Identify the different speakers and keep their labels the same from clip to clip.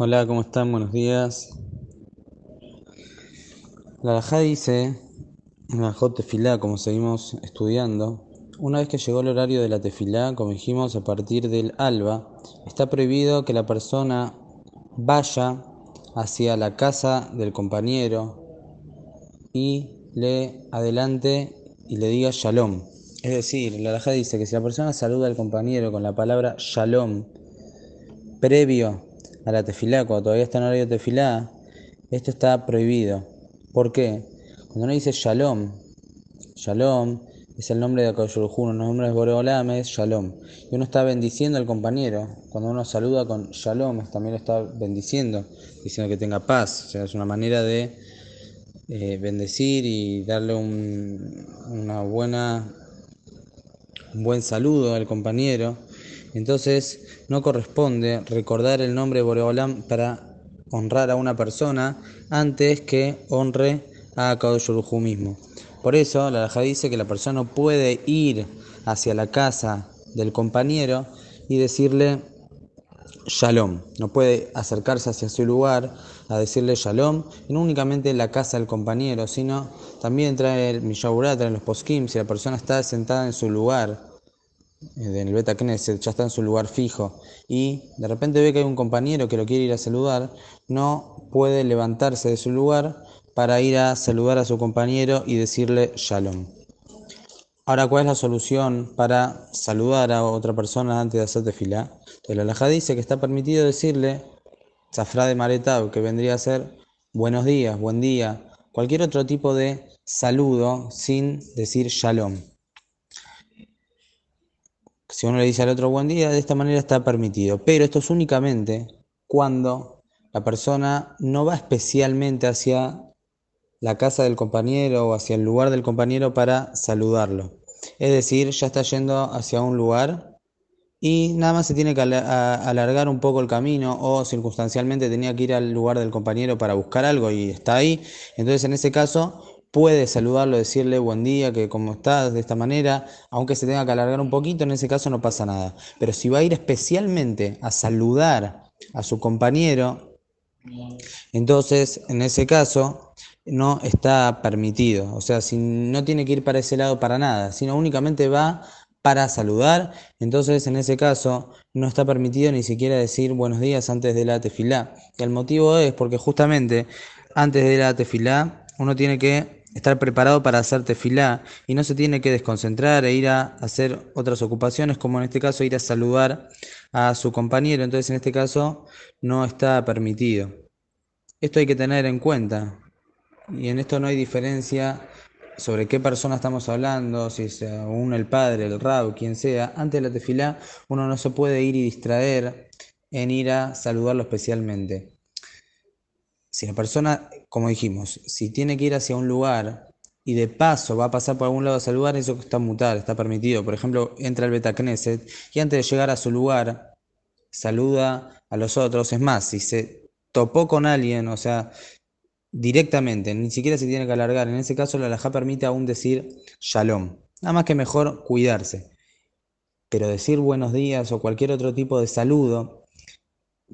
Speaker 1: Hola, ¿cómo están? Buenos días. La Alajá dice, en la Jot Tefilá, como seguimos estudiando, una vez que llegó el horario de la Tefilá, como dijimos, a partir del alba, está prohibido que la persona vaya hacia la casa del compañero y le adelante y le diga shalom. Es decir, la Alajá dice que si la persona saluda al compañero con la palabra shalom previo a la tefilá, cuando todavía está en horario de tefilá, esto está prohibido. ¿Por qué? Cuando uno dice shalom, shalom es el nombre de Akadosh uno los nombres de Boreolam es shalom. Y uno está bendiciendo al compañero. Cuando uno saluda con shalom, también lo está bendiciendo, diciendo que tenga paz. O sea, es una manera de eh, bendecir y darle un, una buena, un buen saludo al compañero. Entonces, no corresponde recordar el nombre de Boreolam para honrar a una persona antes que honre a Kadosh mismo. Por eso, la Laja dice que la persona no puede ir hacia la casa del compañero y decirle shalom. No puede acercarse hacia su lugar a decirle shalom, y no únicamente en la casa del compañero, sino también trae el Mishaburat, trae los poskim, si la persona está sentada en su lugar en el Beta Knesset, ya está en su lugar fijo, y de repente ve que hay un compañero que lo quiere ir a saludar, no puede levantarse de su lugar para ir a saludar a su compañero y decirle shalom. Ahora, ¿cuál es la solución para saludar a otra persona antes de hacer tefilá? La Alajá dice que está permitido decirle zafra de maretab, que vendría a ser buenos días, buen día, cualquier otro tipo de saludo sin decir shalom si uno le dice al otro buen día, de esta manera está permitido. Pero esto es únicamente cuando la persona no va especialmente hacia la casa del compañero o hacia el lugar del compañero para saludarlo. Es decir, ya está yendo hacia un lugar y nada más se tiene que alargar un poco el camino o circunstancialmente tenía que ir al lugar del compañero para buscar algo y está ahí. Entonces en ese caso puede saludarlo, decirle buen día, que cómo estás, de esta manera, aunque se tenga que alargar un poquito, en ese caso no pasa nada. Pero si va a ir especialmente a saludar a su compañero, entonces en ese caso no está permitido. O sea, si no tiene que ir para ese lado para nada, sino únicamente va para saludar, entonces en ese caso no está permitido ni siquiera decir buenos días antes de la tefilá. El motivo es porque justamente antes de la tefilá uno tiene que estar preparado para hacer tefilá y no se tiene que desconcentrar e ir a hacer otras ocupaciones, como en este caso ir a saludar a su compañero. Entonces, en este caso, no está permitido. Esto hay que tener en cuenta. Y en esto no hay diferencia sobre qué persona estamos hablando, si es uno el padre, el rab, quien sea. Antes de la tefilá, uno no se puede ir y distraer en ir a saludarlo especialmente. Si la persona, como dijimos, si tiene que ir hacia un lugar y de paso va a pasar por algún lado a saludar, eso está mutar, está permitido. Por ejemplo, entra al Beta Knesset y antes de llegar a su lugar, saluda a los otros. Es más, si se topó con alguien, o sea, directamente, ni siquiera se tiene que alargar. En ese caso, la alajá permite aún decir shalom. Nada más que mejor cuidarse. Pero decir buenos días o cualquier otro tipo de saludo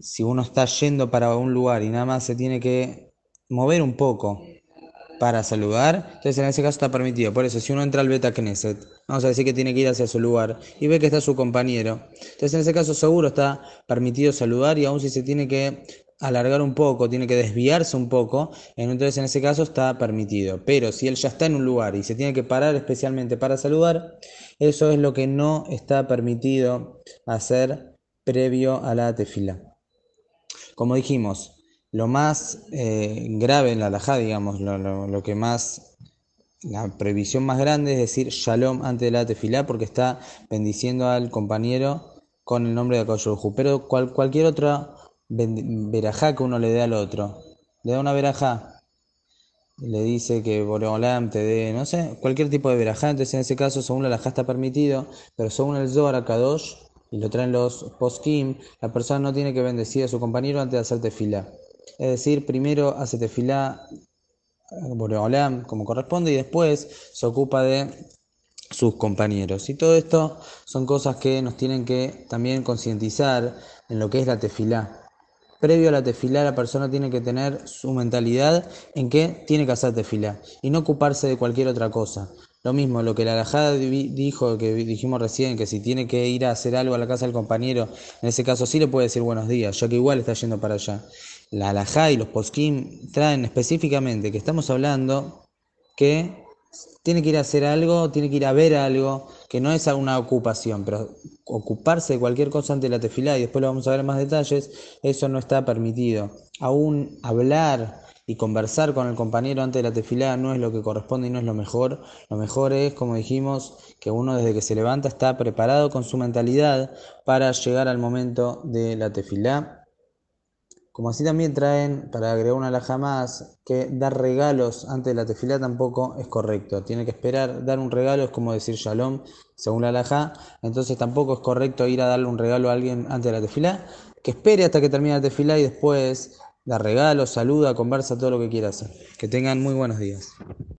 Speaker 1: si uno está yendo para un lugar y nada más se tiene que mover un poco para saludar, entonces en ese caso está permitido. Por eso, si uno entra al Beta Knesset, vamos a decir que tiene que ir hacia su lugar y ve que está su compañero, entonces en ese caso seguro está permitido saludar y aún si se tiene que alargar un poco, tiene que desviarse un poco, entonces en ese caso está permitido. Pero si él ya está en un lugar y se tiene que parar especialmente para saludar, eso es lo que no está permitido hacer previo a la tefila. Como dijimos, lo más eh, grave en la alajá, digamos, lo, que más, la previsión más grande es decir shalom antes de la tefilá porque está bendiciendo al compañero con el nombre de Akoyuhu. Pero cualquier otra verajá que uno le dé al otro, le da una verajá, le dice que Boreolam te dé, no sé, cualquier tipo de verajá, entonces en ese caso, según la alajá está permitido, pero según el Zohar Kadosh, y lo traen los poskim, la persona no tiene que bendecir a su compañero antes de hacer tefilá. Es decir, primero hace tefilá como corresponde y después se ocupa de sus compañeros. Y todo esto son cosas que nos tienen que también concientizar en lo que es la tefilá. previo a la tefilá la persona tiene que tener su mentalidad en que tiene que hacer tefilá y no ocuparse de cualquier otra cosa. Lo mismo, lo que la alajada dijo, que dijimos recién, que si tiene que ir a hacer algo a la casa del compañero, en ese caso sí le puede decir buenos días, ya que igual está yendo para allá. La alajá y los poskim traen específicamente que estamos hablando que tiene que ir a hacer algo, tiene que ir a ver algo, que no es una ocupación, pero ocuparse de cualquier cosa ante la tefilá, y después lo vamos a ver en más detalles, eso no está permitido. Aún hablar y conversar con el compañero antes de la tefilá no es lo que corresponde y no es lo mejor. Lo mejor es, como dijimos, que uno desde que se levanta está preparado con su mentalidad para llegar al momento de la tefilá. Como así también traen, para agregar una laja más, que dar regalos antes de la tefilá tampoco es correcto. Tiene que esperar, dar un regalo es como decir shalom, según la laja. Entonces tampoco es correcto ir a darle un regalo a alguien antes de la tefilá. Que espere hasta que termine la tefilá y después dar regalos, saluda, conversa, todo lo que quiera hacer. Que tengan muy buenos días.